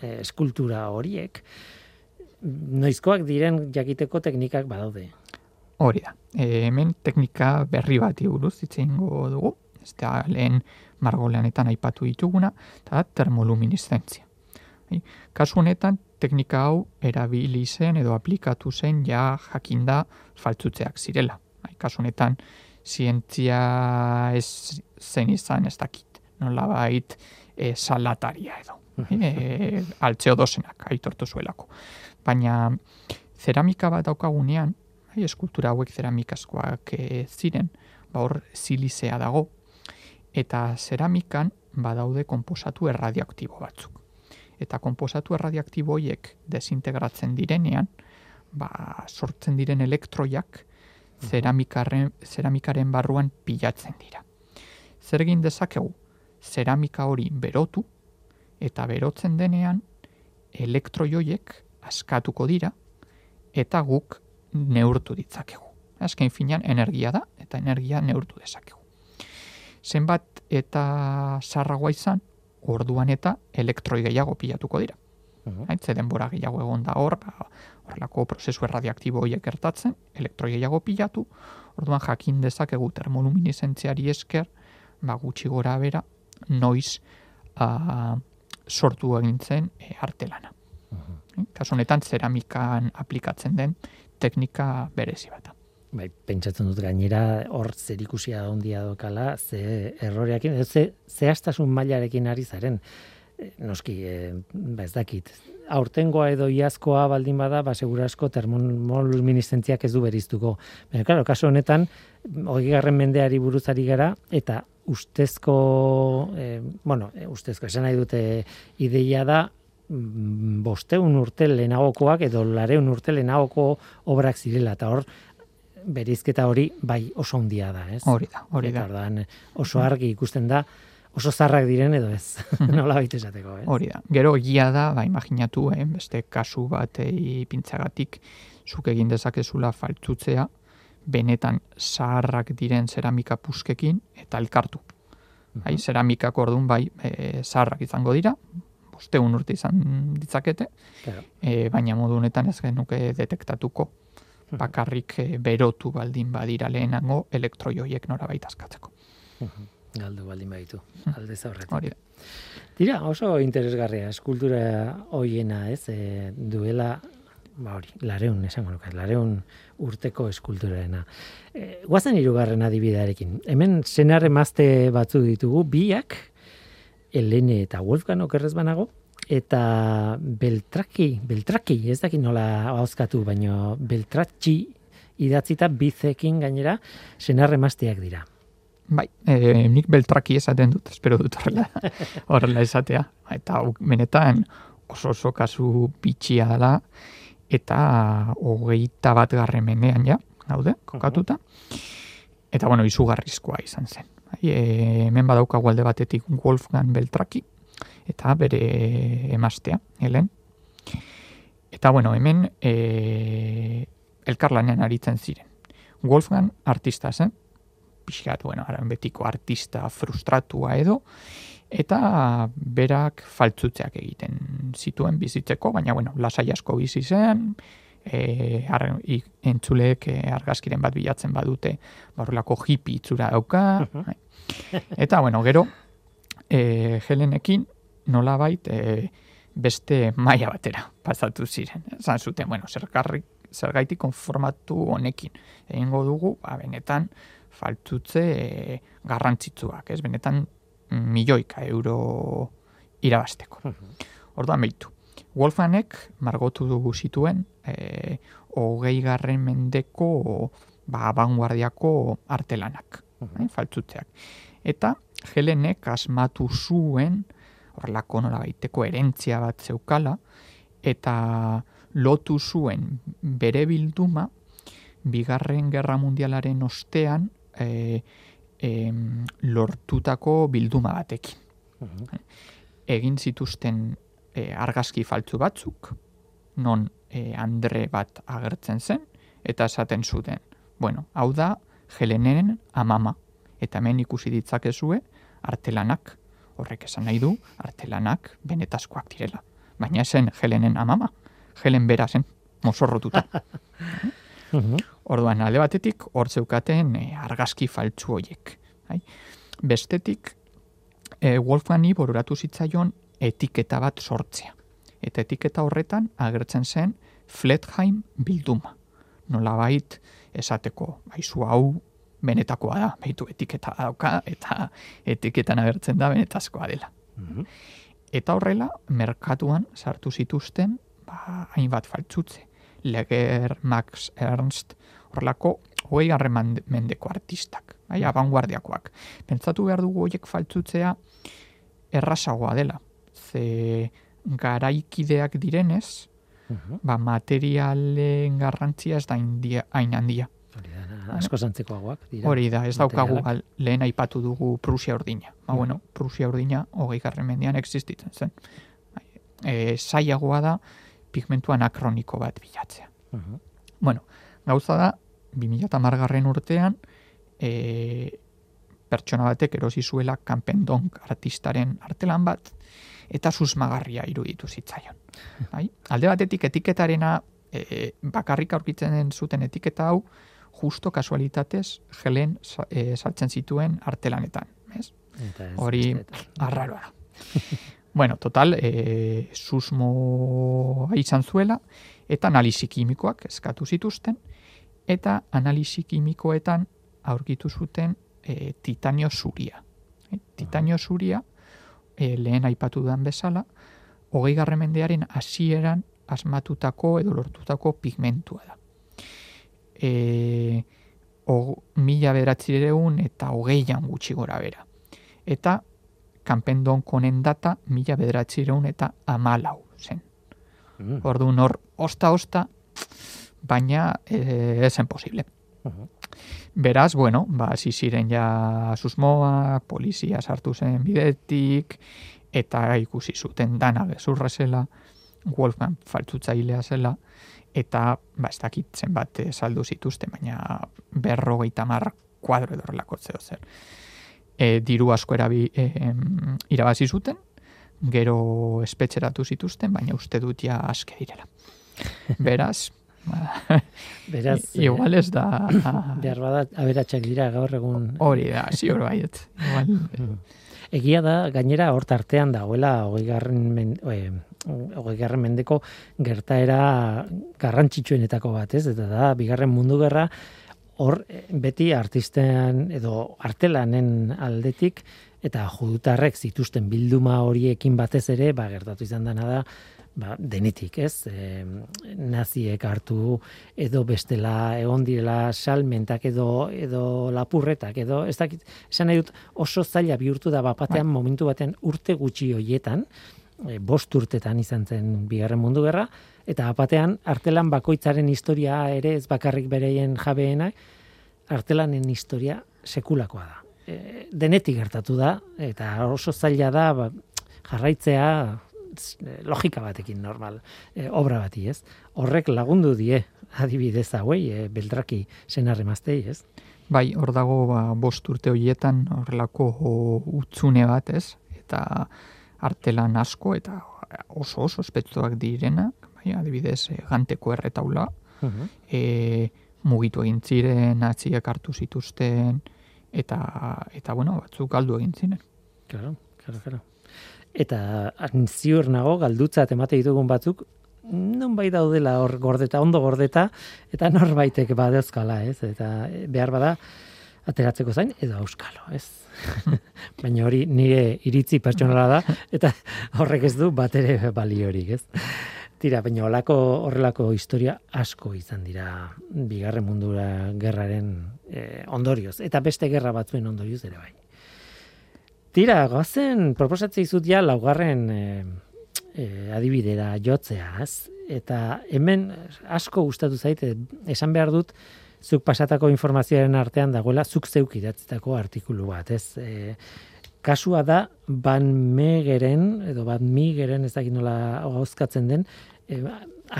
[SPEAKER 1] e, eskultura horiek, noizkoak diren jakiteko teknikak badaude.
[SPEAKER 4] Hori da. E, hemen teknika berri bati buruz hitz egingo dugu. Ez da lehen margoleanetan aipatu dituguna, eta da termoluminiszentzia. Bai, Kasu honetan, teknika hau erabili zen edo aplikatu zen ja jakinda faltzutzeak zirela. Bai, Kasu honetan, zientzia ez zen izan ez dakit. Nola bait, e, salataria edo. E, altzeo dozenak, aitortu zuelako. Baina, zeramika bat daukagunean, bai, eskultura hauek zeramikazkoak e, ziren, ba hor silizea dago, eta zeramikan badaude konposatu erradioaktibo batzuk. Eta konposatu erradioaktibo horiek desintegratzen direnean, ba, sortzen diren elektroiak zeramikaren, zeramikaren barruan pilatzen dira. Zer egin dezakegu? Zeramika hori berotu, eta berotzen denean elektroi horiek askatuko dira, eta guk neurtu ditzakegu. Azken finean energia da, eta energia neurtu dezakegu. Zenbat eta sarragoa izan, orduan eta elektroi gehiago pilatuko dira.
[SPEAKER 1] Mhm.
[SPEAKER 4] Haitze denbora gehiago egon da hor, ba, horrelako prozesu erradiaktibo horiek gertatzen, elektroi gehiago pilatu, orduan jakin dezakegu termoluminizentziari esker, ba, gutxi gora bera, noiz a, sortu egintzen e, artelana. Kasu honetan, zeramikan aplikatzen den teknika berezi bat.
[SPEAKER 1] Bai, pentsatzen dut gainera hor zer ikusia ondia dokala, ze erroreakin, ze, zehaztasun mailarekin ari zaren. E, Noski, e, ba ez dakit, aurtengoa edo iazkoa baldin bada, ba segurasko termoluminizentziak ez du beriztuko. Baina, claro, kasu honetan, hogeigarren mendeari buruzari gara, eta ustezko, e, bueno, e, ustezko, esan nahi dute ideia da, bosteun urte lehenagokoak edo lareun urte lehenagoko obrak zirela, eta hor, berizketa hori bai oso handia da, ez?
[SPEAKER 4] Hori da, hori da.
[SPEAKER 1] orduan, oso argi ikusten da, oso zarrak diren edo ez, nola baita esateko, ez?
[SPEAKER 4] Hori da. Gero egia da, ba, imaginatu, eh, beste kasu bat ipintzagatik zuk egin dezakezula faltzutzea, benetan zaharrak diren zeramika puskekin eta elkartu. Bai, zeramikak orduan bai e, zaharrak izango dira, bosteun urte izan ditzakete,
[SPEAKER 1] Claro.
[SPEAKER 4] e, baina modu honetan ez genuke detektatuko bakarrik e, berotu baldin badira lehenango elektroi horiek norabait askatzeko.
[SPEAKER 1] Galdu baldin baditu, alde zaurretik.
[SPEAKER 4] Hori da.
[SPEAKER 1] Tira, oso interesgarria, eskultura hoiena, ez, e, duela, ba hori, lareun, esango nuke, lareun urteko eskulturarena. E, guazen hirugarren adibidearekin. Hemen senar emazte batzu ditugu, biak, Elene eta Wolfgang okerrez banago, eta Beltraki, Beltraki, ez dakit nola hauzkatu, baino Beltratxi idatzita bizekin gainera senar emazteak dira.
[SPEAKER 4] Bai, e, nik beltraki esaten dut, espero dut horrela, horrela esatea. Eta benetan oso oso kasu bitxia da, eta hogeita bat garren mendean ja, daude, kokatuta. Eta bueno, izugarrizkoa izan zen. Bai, e, hemen badaukagu alde batetik Wolfgang Beltraki, eta bere emaztea, Helen. Eta bueno, hemen e, elkarlanean aritzen ziren. Wolfgang artista zen, pixkat, bueno, aran betiko artista frustratua edo, eta berak faltzutzeak egiten zituen bizitzeko, baina, bueno, lasai asko bizi zen, e, ar, i, entzuleek e, argazkiren bat bilatzen badute, barrolako hippie itzura dauka, bai. eta, bueno, gero, e, Helenekin, nola bait, e, beste maila batera pasatu ziren. Zan zuten, bueno, zergarri, zergaitik konformatu honekin. Egingo dugu, ba, benetan, faltzutze e, garrantzitsuak, ez? Benetan milioika euro irabasteko. Orduan behitu. Wolfanek margotu dugu zituen e, hogei garren mendeko ba, vanguardiako artelanak, uh faltzutzeak. Eta Helenek asmatu zuen horrelako nola baiteko erentzia bat zeukala, eta lotu zuen bere bilduma, bigarren gerra mundialaren ostean, e, e, lortutako bilduma batekin. Egin zituzten e, argazki faltzu batzuk, non e, Andre bat agertzen zen, eta esaten zuten, bueno, hau da, Helenenen amama, eta hemen ikusi ditzakezue, artelanak, horrek esan nahi du, artelanak benetazkoak direla. Baina esen Helenen amama, Helen bera zen, mozorrotuta. Orduan, alde batetik, hor zeukaten e, argazki faltzu hoiek. Bai? Bestetik, e, Wolfgangi boruratu zitzaion etiketa bat sortzea. Eta etiketa horretan agertzen zen Fletheim bilduma. Nola bait, esateko, baizu hau benetakoa da, behitu etiketa dauka, eta etiketan agertzen da benetazkoa dela. Mhm. Eta horrela, merkatuan sartu zituzten, ba, hainbat faltzutze. Leger, Max Ernst, horrelako, hogei garren mendeko artistak, bai, abanguardiakoak. Pentsatu behar dugu horiek faltzutzea errasagoa dela. Ze garaikideak direnez, mhm. ba, materialen garrantzia ez da hain handia
[SPEAKER 1] asko zantzekoagoak
[SPEAKER 4] dira. Hori da, ez daukagu lehen aipatu dugu Prusia urdina. Ba, bueno, Prusia urdina hogei garren mendian existitzen zen. E, zaiagoa da pigmentu anakroniko bat bilatzea. Bueno, gauza da, 2000 margarren urtean, e, pertsona batek erosi zuela kanpendonk artistaren artelan bat, eta susmagarria iruditu zitzaion. Bai? Alde batetik etiketarena e, bakarrik aurkitzen zuten etiketa hau, justo kasualitatez gelen e, saltzen zituen artelanetan. Ez? Hori arraroa da. bueno, total, e, susmo izan zuela, eta analisi kimikoak eskatu zituzten, eta analisi kimikoetan aurkitu zuten e, titanio zuria. E, titanio zuria, e, lehen aipatu dudan bezala, hogei garremendearen hasieran asmatutako edo lortutako pigmentua da e, o, mila beratzireun eta hogeian gutxi gora bera. Eta kanpendon konen data mila beratzireun eta amalau zen. Mm. Ordu nor, osta-osta, baina e, esen posible. Beraz, bueno, ba, ziren ja susmoa, polizia sartu zen bidetik, eta ikusi zuten dana gezurra Wolfgang faltzutzailea zela, eta ba, ez dakit zenbat saldu zituzte, baina berro mar kuadro edo horrelako zer. E, diru asko erabi e, irabazi zuten, gero espetxeratu zituzten, baina uste dut ja aske direla. Beraz,
[SPEAKER 1] Beraz,
[SPEAKER 4] igual ez da...
[SPEAKER 1] Behar bada, aberatxak dira gaur egun...
[SPEAKER 4] Hori da, ziur baiet. Igual,
[SPEAKER 1] Egia da, gainera hor tartean dagoela, hogei garren, men, hogei garren mendeko gertaera garrantzitsuenetako bat, ez? Eta da, bigarren mundu gerra, hor beti artistean edo artelanen aldetik, eta judutarrek zituzten bilduma horiekin batez ere, ba, gertatu izan dena da, ba, denetik, ez? E, naziek hartu edo bestela egon direla salmentak edo edo lapurretak edo ez dakit, esan nahi dut oso zaila bihurtu da bapatean
[SPEAKER 4] Bai.
[SPEAKER 1] momentu baten urte gutxi hoietan, e, bost urtetan izan zen bigarren mundu gerra, eta bapatean artelan bakoitzaren historia ere ez bakarrik bereien jabeena, artelanen historia sekulakoa da. E, denetik gertatu da, eta oso zaila da ba, jarraitzea logika batekin normal, e, obra bati, ez? Horrek lagundu die, adibidez hauei, e, beldraki senarremaztei, ez?
[SPEAKER 4] Bai, hor dago ba, bost urte horietan horrelako utzune bat, ez? Eta artelan asko eta oso oso espetzuak direnak, bai, adibidez, e, ganteko erretaula, e, mugitu egin ziren, natziek hartu zituzten, eta, eta bueno, batzuk galdu egin ziren.
[SPEAKER 1] Claro, claro, claro. Eta ziur nago, galdutzat emate ditugun batzuk, non bai daudela hor gordeta, ondo gordeta, eta norbaitek badeuzkala, ez? Eta eh, behar bada, ateratzeko zain, edo auskalo, ez? Baina hori nire iritzi pertsonala da, eta horrek ez du bat ere baliorik, ez? Tira, baina holako horrelako historia asko izan dira bigarren mundura gerraren eh, ondorioz, eta beste gerra batzuen ondorioz ere bai. Tira, goazen, proposatzei zut ja laugarren e, e, adibidera jotzeaz, eta hemen asko gustatu zaite, esan behar dut, zuk pasatako informazioaren artean dagoela, zuk zeuk idatzitako artikulu bat, ez? E, kasua da, ban megeren, edo ban migeren, ez dakit nola gauzkatzen den, e,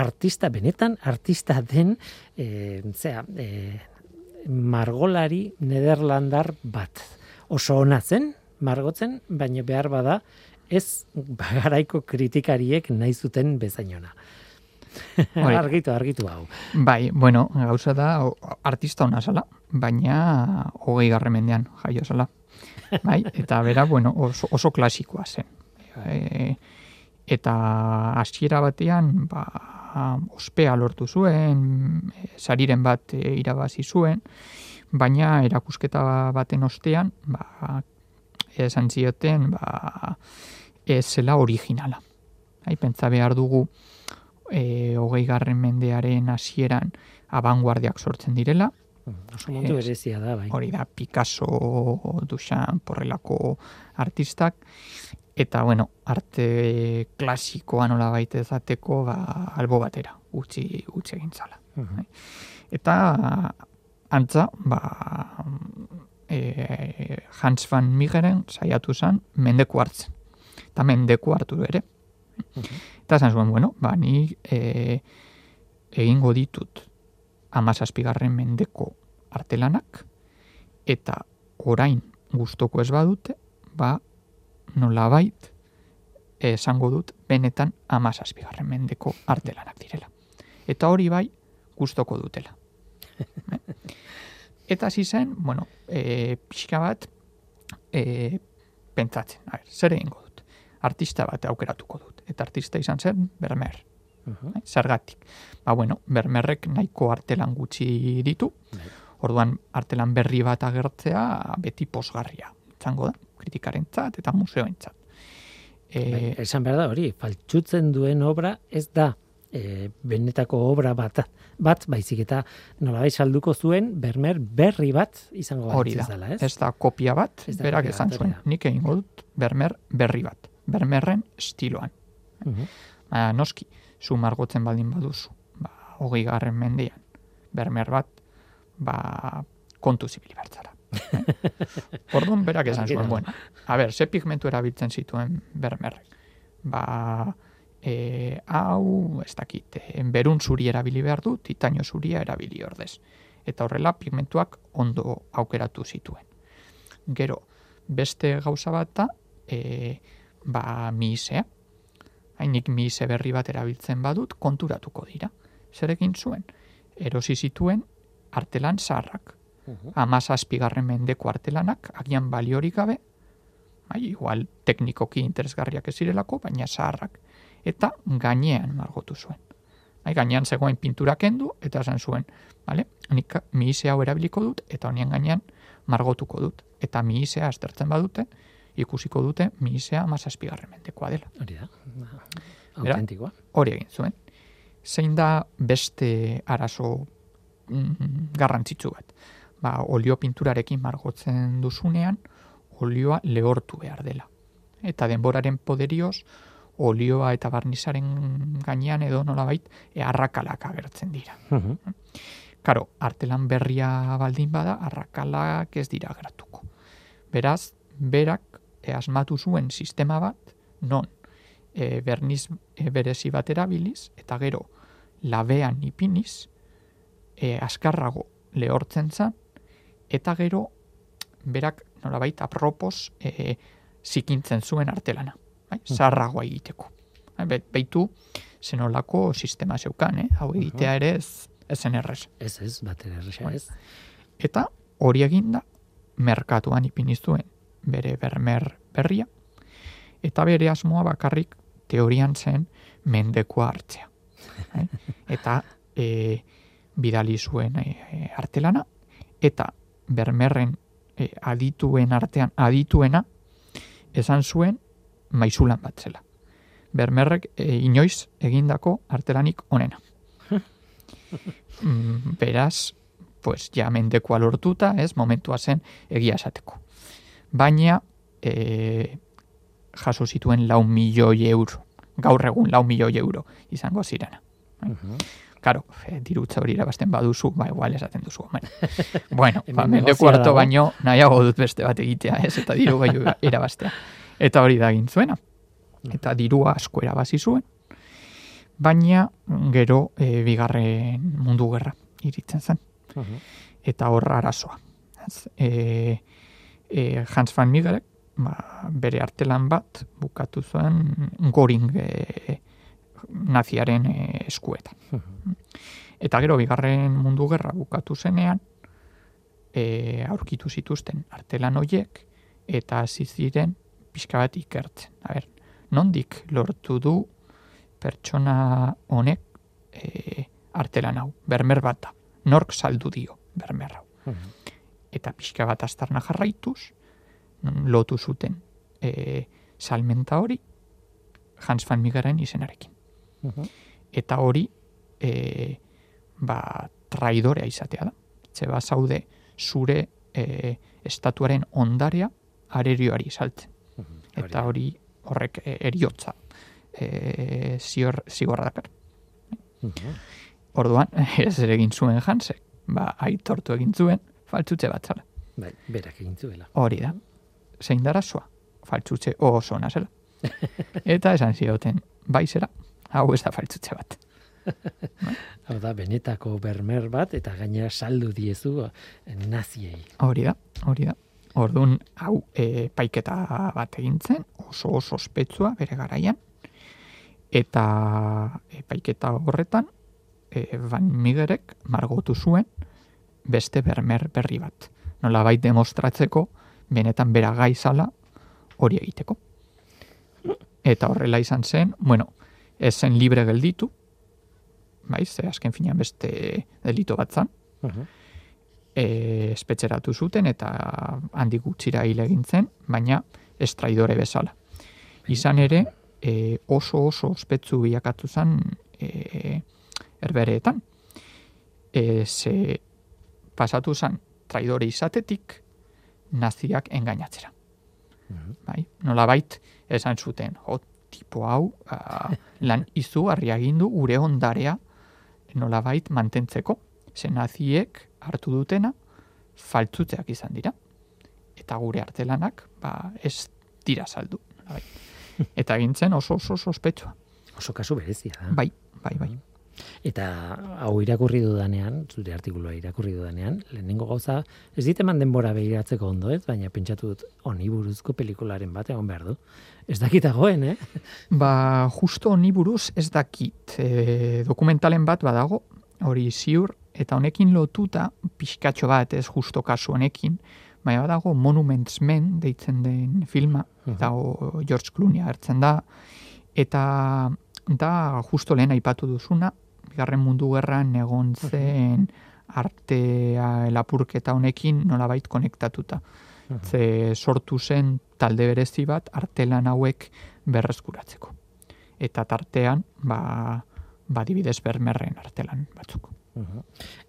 [SPEAKER 1] artista, benetan artista den, e, zera, e, margolari nederlandar bat. Oso ona zen, margotzen, baina behar bada, ez bagaraiko kritikariek nahi zuten bezainona.
[SPEAKER 4] Hori.
[SPEAKER 1] argitu, argitu hau.
[SPEAKER 4] Bai, bueno, gauza da, artista ona zala, baina hogei garren mendean jaio zala. Bai, eta bera, bueno, oso, oso klasikoa zen. E, eta hasiera batean, ba, ospea lortu zuen, e, sariren bat e, irabazi zuen, baina erakusketa baten ostean, ba, esan zioten, ba, ez zela originala. Hai, pentsa behar dugu, e, hogei garren mendearen hasieran abanguardiak sortzen direla,
[SPEAKER 1] Oso mundu
[SPEAKER 4] Ez.
[SPEAKER 1] berezia da, bai.
[SPEAKER 4] hori da Picasso, Duchamp, porrelako artistak, eta bueno, arte klasikoa nola baita ezateko, ba, albo batera, utzi, utzi egin zala.
[SPEAKER 1] Mhm.
[SPEAKER 4] Eta antza, ba, e, Hans van Migeren saiatu zen mendeku hartzen. Eta mendeku hartu ere. Eta esan zuen, bueno, ba, ni e, egingo ditut amazazpigarren mendeko artelanak, eta orain gustoko ez badute, ba, nolabait esango dut benetan amazazpigarren mendeko artelanak direla. Eta hori bai gustoko dutela. Eta hasi zen, bueno, e, pixka bat e, pentsatzen, a ber, zer egingo dut? Artista bat aukeratuko dut. Eta artista izan zen, bermer.
[SPEAKER 1] Mhm.
[SPEAKER 4] Bai, Zergatik. Ba, bueno, bermerrek nahiko artelan gutxi ditu.
[SPEAKER 1] Bai.
[SPEAKER 4] Orduan, artelan berri bat agertzea beti posgarria. Izango da, kritikarentzat eta museoentzat.
[SPEAKER 1] Bai,
[SPEAKER 4] E,
[SPEAKER 1] esan behar da hori, faltsutzen duen obra ez da e, benetako obra bat, bat baizik eta nolabait salduko zuen bermer berri bat izango
[SPEAKER 4] hori
[SPEAKER 1] balitz
[SPEAKER 4] da.
[SPEAKER 1] bezala, ez?
[SPEAKER 4] Ez da kopia bat,
[SPEAKER 1] Ez da
[SPEAKER 4] berak esan
[SPEAKER 1] bat,
[SPEAKER 4] zuen.
[SPEAKER 1] hori.
[SPEAKER 4] Nik egingo dut bermer berri bat. Bermerren estiloan.
[SPEAKER 1] Mhm.
[SPEAKER 4] Baina noski, zu margotzen baldin baduzu, ba, hogei garren mendean, bermer bat, ba, kontu zibili bertzara. Orduan berak esan zuen, bueno, a ber, ze pigmentu erabiltzen zituen bermerrek. Ba, e, hau, ez dakit, e, berun zuri erabili behar du, titaino zuria erabili ordez. Eta horrela pigmentuak ondo aukeratu zituen. Gero, beste gauza bat da, e, ba, mihisea, hainik mihise berri bat erabiltzen badut, konturatuko dira. Zer egin zuen? Erosi zituen artelan zaharrak.
[SPEAKER 1] Mhm.
[SPEAKER 4] Amazazpigarren mendeko artelanak, agian baliorik gabe, bai, igual teknikoki interesgarriak ez zirelako, baina zaharrak. Eta gainean margotu zuen. Bai, gainean zegoen pintura kendu, eta esan zuen, vale? nik mihise hau erabiliko dut, eta honien gainean margotuko dut. Eta mihisea aztertzen badute, ikusiko dute mihisea amazazpigarren mendekoa dela.
[SPEAKER 1] Hori da. Autentikoa.
[SPEAKER 4] hori egin zuen. Zein da beste arazo mm, garrantzitsu bat. Ba, olio pinturarekin margotzen duzunean, olioa lehortu behar dela. Eta denboraren poderioz, olioa eta barnizaren gainean edo nolabait, e, arrakalak agertzen dira. Karo, artelan berria baldin bada, arrakalak ez dira geratuko. Beraz, berak e, asmatu zuen sistema bat, non e, berniz e, berezi bat erabiliz, eta gero labean ipiniz, e, askarrago lehortzen zan, eta gero berak nolabait apropos e, zikintzen zuen artelana, bai? zarragoa egiteko. Bai, Beitu, zenolako sistema zeukan, eh? hau egitea ere ez, ezen errez.
[SPEAKER 1] Ez ez, bat ere erresa
[SPEAKER 4] Bai.
[SPEAKER 1] ez.
[SPEAKER 4] Eta hori eginda, merkatuan ipini zuen bere bermer berria, eta bere asmoa bakarrik teorian zen mendekoa hartzea. Bai? Eta e, bidali zuen e, e, artelana, eta bermerren e, adituen artean adituena, esan zuen maizulan bat zela. Bermerrek e, inoiz egindako artelanik onena. Mm, Beraz, pues ja mendekoa lortuta, ez, momentua zen egia esateko. Baina, e, jaso zituen lau milioi euro. Gaur egun lau milioi euro izango zirena.
[SPEAKER 1] Mhm.
[SPEAKER 4] Karo, e, dirutza hori irabazten baduzu, ba, igual esaten duzu. Bueno, bueno ba, mendeko harto baino nahiago dut beste bat egitea, ez, eta diru bai irabaztea. Eta hori da egin zuena. Eta dirua asko erabazi zuen. Baina gero e, bigarren mundu gerra iritzen zen eta horra arazoa. E, e, Hans van Migerek, ba, bere artelan bat bukatu zuen goring e, naziaren e, eskuetan. Eta gero bigarren mundu gerra bukatu zenean, e, aurkitu zituzten artelan hoiek eta hasi ziren pixka bat ikertzen. A ber, nondik lortu du pertsona honek e, artelan hau, bermer bat da. Nork saldu dio bermer hau.
[SPEAKER 1] Mhm.
[SPEAKER 4] Eta pixka bat astarna jarraituz, lotu zuten e, salmenta hori Hans van Migeren izenarekin.
[SPEAKER 1] Mhm.
[SPEAKER 4] Eta hori e, ba, traidorea izatea da. Zeba zaude zure e, estatuaren ondarea arerioari saltzen. Eta hori horrek e, eriotza e, zior, zigorra dakar.
[SPEAKER 1] Mhm.
[SPEAKER 4] Orduan, ez ere egin zuen Hansek, ba, aitortu egin zuen, faltzutze bat zala.
[SPEAKER 1] Bai, berak egin zuela.
[SPEAKER 4] Hori da, zein darazoa, faltzutze oso ona zela. Eta esan zioten, bai zera, hau ez da faltzutze bat.
[SPEAKER 1] Hau da, benetako bermer bat, eta gainera saldu diezu eh, naziei.
[SPEAKER 4] Hori da, hori da. Orduan, hau e, paiketa bat egin zen, oso oso ospetsua bere garaian, eta e, paiketa horretan, e, Van Migerek margotu zuen beste bermer berri bat. Nola bait demostratzeko, benetan bera gaizala hori egiteko. Eta horrela izan zen, bueno, ez zen libre gelditu, bai, ze azken finean beste delito bat zan,
[SPEAKER 1] Mhm.
[SPEAKER 4] E, espetxeratu zuten eta handik gutxira hil egin zen, baina estraidore bezala. Izan ere, e, oso oso ospetsu bilakatu zen e, erbereetan. E, ze pasatu zen traidore izatetik naziak engainatzera. Bai, nola bait, esan zuten, jo, tipo hau, a, lan izugarri agindu gure ondarea nola bait mantentzeko. Ze naziek hartu dutena, faltzutzeak izan dira. Eta gure artelanak, ba, ez dira saldu. nolabait. Eta egintzen oso oso sospetsua.
[SPEAKER 1] Oso kasu berezia da.
[SPEAKER 4] Bai, bai, bai.
[SPEAKER 1] Eta hau irakurri dudanean, zure artikulua irakurri dudanean, lehenengo gauza, ez dit eman denbora behiratzeko ondo ez, baina pentsatu dut honi buruzko pelikularen bat egon behar du. Ez dakit dagoen, eh?
[SPEAKER 4] Ba, justo honi buruz ez dakit e, dokumentalen bat badago, hori ziur, eta honekin lotuta pixkatxo bat ez justo kasu honekin, baina badago Monuments Men deitzen den filma, eta o, George Clooney hartzen da, eta da justo lehen aipatu duzuna, bigarren mundu gerran egon zen artea lapurketa honekin nolabait konektatuta. Ze sortu zen talde berezi bat artelan hauek berreskuratzeko. eta tartean, ba, ba dibidez bermerren artelan batzuk.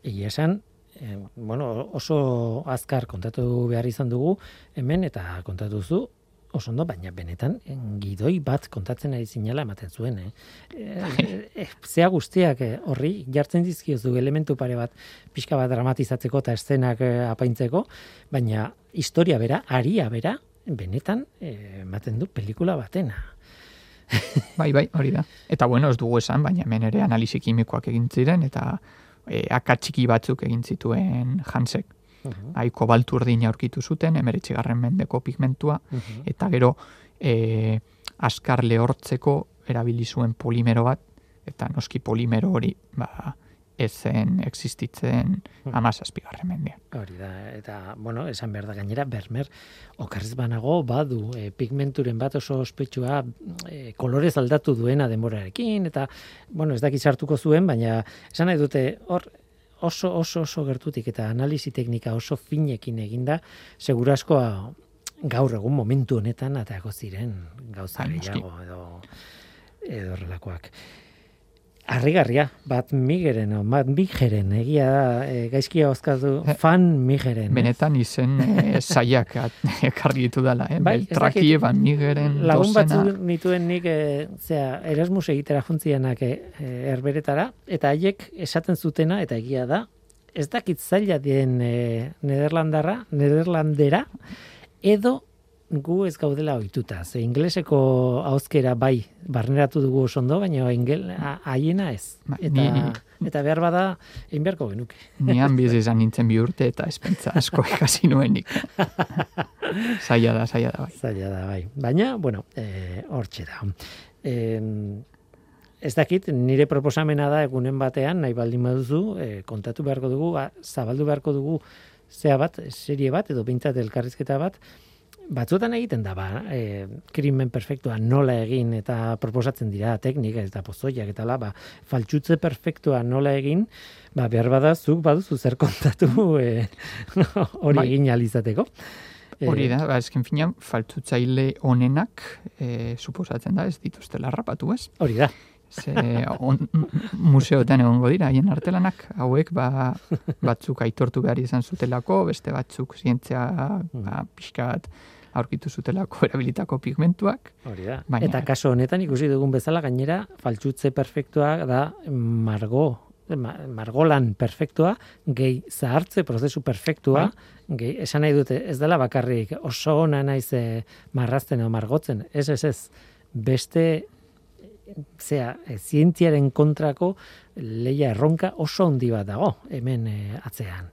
[SPEAKER 1] Egia esan, eh, bueno, oso azkar kontatu behar izan dugu hemen eta kontatu zu oso ondo, baina benetan eh, gidoi bat kontatzen ari zinela ematen zuen, eh? eh, eh zea guztiak eh, horri jartzen dizkiozu elementu pare bat pixka bat dramatizatzeko eta eszenak eh, apaintzeko, baina historia bera, aria bera, benetan ematen du pelikula batena.
[SPEAKER 4] bai, bai, hori da. Eta bueno, ez dugu esan, baina hemen ere analisi kimikoak egin ziren eta e, akatxiki batzuk egin zituen Hansek. Uh -huh. Aiko baltu urdina aurkitu zuten, emeretxigarren mendeko pigmentua, eta gero e, askar lehortzeko erabili zuen polimero bat, eta noski polimero hori ba, ezen existitzen amazazpigarren mendean.
[SPEAKER 1] Hori da, eta, bueno, esan behar da gainera, bermer, okarriz banago, badu, e, pigmenturen bat oso ospetsua e, kolorez aldatu duena denborarekin, eta, bueno, ez dakit sartuko zuen, baina, esan nahi dute, hor, oso, oso, oso gertutik, eta analizi teknika oso finekin eginda, seguraskoa gaur egun momentu honetan, ataako ziren gauza gehiago, edo, edo relakoak. Arrigarria, bat migeren, bat migeren, egia da, e, gaizkia oskatu, eh, fan migeren.
[SPEAKER 4] Benetan izen e, zaiak ekarri ditu dela, eh? Bai, Beltraki, bat migeren,
[SPEAKER 1] Lagun batzu nituen nik, e, zera, Erasmus egitera juntzianak e, erberetara, eta haiek esaten zutena, eta egia da, ez dakit zaila dien e, Nederlandarra, Nederlandera, edo gu ez gaudela ohituta. Ze ingleseko ahozkera bai barneratu dugu oso ondo, baina ingel haiena ez. Ba, eta eta behar bada egin beharko genuke.
[SPEAKER 4] Nian biz izan nintzen bi urte eta espentza asko ikasi nuenik. zaila da, zaila da bai.
[SPEAKER 1] Zaila da bai. Baina, bueno, eh hortxe da. Eh Ez dakit, nire proposamena da egunen batean, nahi baldin baduzu, e, kontatu beharko dugu, ba, zabaldu beharko dugu, zea bat, serie bat, edo bintzat elkarrizketa bat, batzuetan egiten da, ba, e, krimen perfektua nola egin eta proposatzen dira teknika eta pozoiak eta la, ba, faltsutze perfektua nola egin, ba, behar bada zuk baduzu zer kontatu e, hori bai. egin alizateko.
[SPEAKER 4] Hori da, ba, esken finan, faltzutzaile onenak, e, suposatzen da, ez dituzte larrapatu, ez?
[SPEAKER 1] Hori da.
[SPEAKER 4] Ze, on, museoetan egongo dira, haien artelanak, hauek ba, batzuk aitortu behar izan zutelako, beste batzuk zientzia ba, pixkat aurkitu zutelako erabilitako pigmentuak.
[SPEAKER 1] Hori da. Eta kaso honetan ikusi dugun bezala gainera faltsutze perfektua da margo margolan perfektua, gehi zahartze prozesu perfektua, bai. gehi, esan nahi dute, ez dela bakarrik oso ona naiz e, marrazten edo margotzen, ez ez ez, beste zea, e, zientziaren kontrako leia erronka oso handi bat dago, hemen e, atzean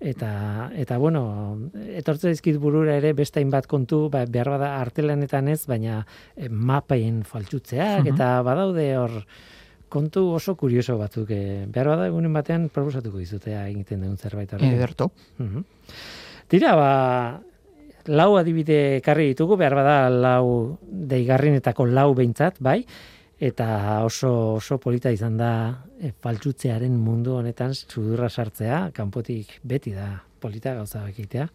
[SPEAKER 1] eta eta bueno, etortze dizkit burura ere beste hainbat kontu, ba, behar bada artelanetan ez, baina e, mapaien faltsutzeak mhm. eta badaude hor kontu oso kurioso batzuk. E, behar bada egunen batean proposatuko dizutea egiten den zerbait
[SPEAKER 4] hori. Ederto.
[SPEAKER 1] Mhm. Tira, ba, lau adibide karri ditugu, behar bada lau deigarrinetako lau behintzat, bai? Eta oso oso polita izan da e, faltsutzearen mundu honetan sudurra sartzea, kanpotik beti da polita gauza egitea.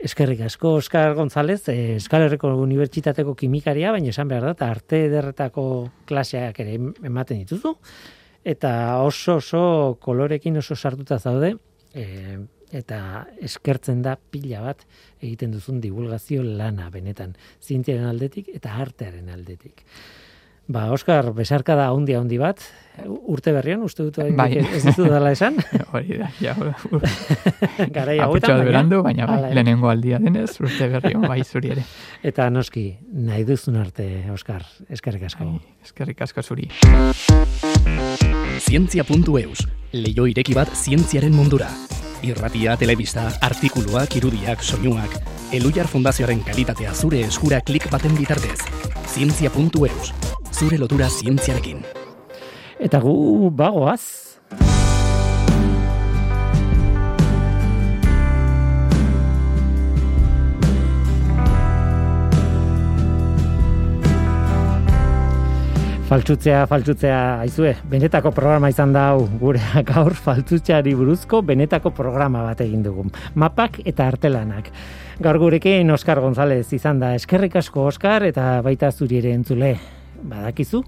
[SPEAKER 1] Eskerrik asko Oskar González, e, Euskal Herriko Unibertsitateko kimikaria, baina esan behar da, eta arte ederretako klaseak ere ematen dituzu, eta oso oso kolorekin oso sartuta zaude, e, eta eskertzen da pila bat egiten duzun divulgazio lana benetan, zientziaren aldetik eta artearen aldetik. Ba, Oskar, besarka da handi handi bat, urte berrian, uste dut bai. ez ditu dela esan.
[SPEAKER 4] Hori da, ja.
[SPEAKER 1] Garai hauetan,
[SPEAKER 4] berandu, baina bai, lehenengo aldia denez, urte berrian bai zuri ere.
[SPEAKER 1] Eta noski, nahi duzun arte, Oskar, eskerrik asko. Bai,
[SPEAKER 4] eskerrik asko zuri.
[SPEAKER 2] Zientzia.eus, leio ireki bat zientziaren mundura. Irratia, telebista, artikuluak, irudiak, soinuak, Elujar Fundazioaren kalitatea zure eskura klik baten bitartez. Zientzia.eus, zure lotura zientziarekin.
[SPEAKER 1] Eta gu bagoaz. Faltzutzea, faltzutzea, aizue, benetako programa izan da hau, gure gaur faltzutzeari buruzko benetako programa bat egin dugu. Mapak eta artelanak. Gaur gurekin Oskar González izan da. Eskerrik asko Oskar eta baita zuri ere entzule. badakizu,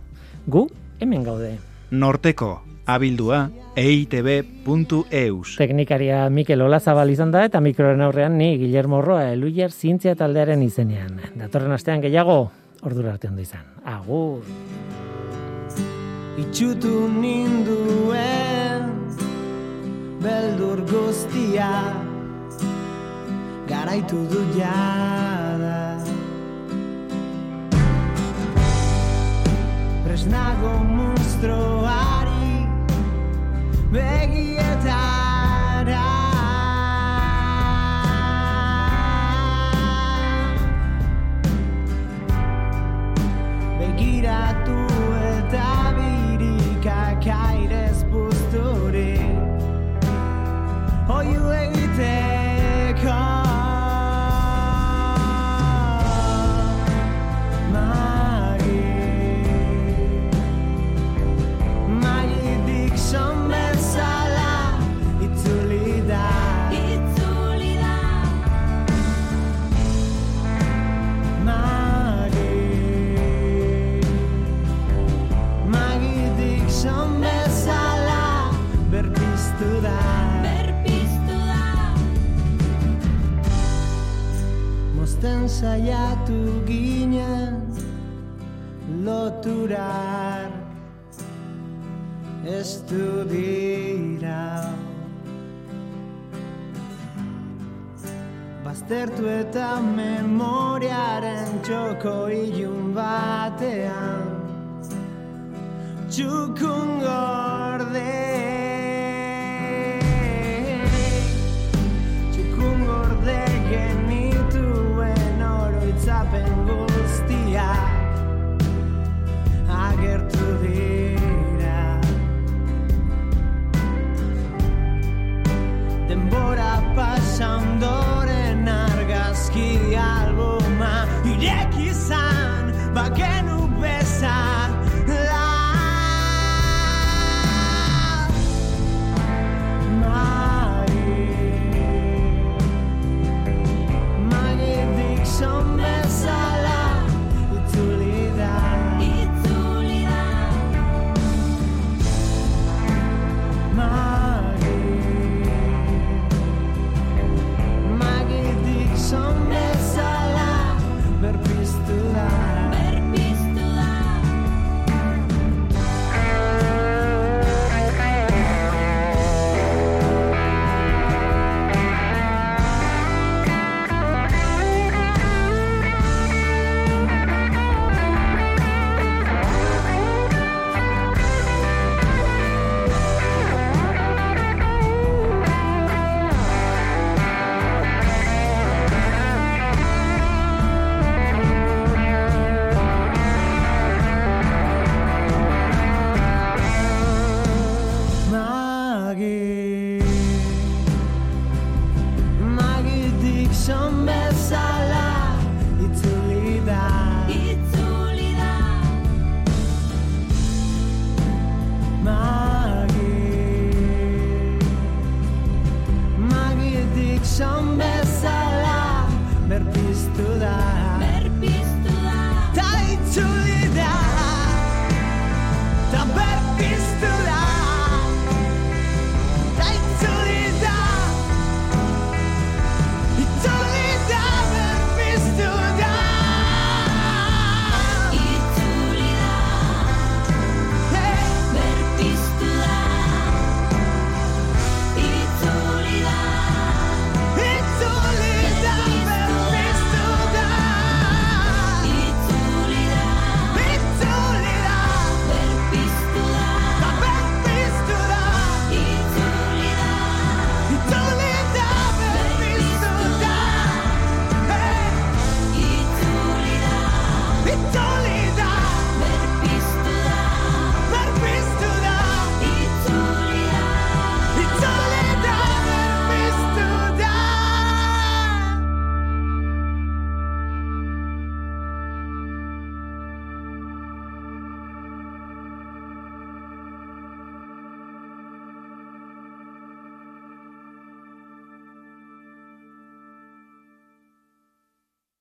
[SPEAKER 1] gu hemen gaude.
[SPEAKER 5] Norteko, abildua, eitb.eus.
[SPEAKER 1] Teknikaria Mikel Olazabal izan da eta mikroren aurrean ni Guillermo Roa Eluier zientzia taldearen izenean. Datorren astean gehiago, ordura arte ondo izan. Agur!
[SPEAKER 6] Itxutu ninduen beldur guztia garaitu du jada. Presnago monstruari begietara. Begiratu Mozten saiatu ginen Loturar. Ez du dira Baztertu eta memoriaren txoko ilun batean. Txukun gorde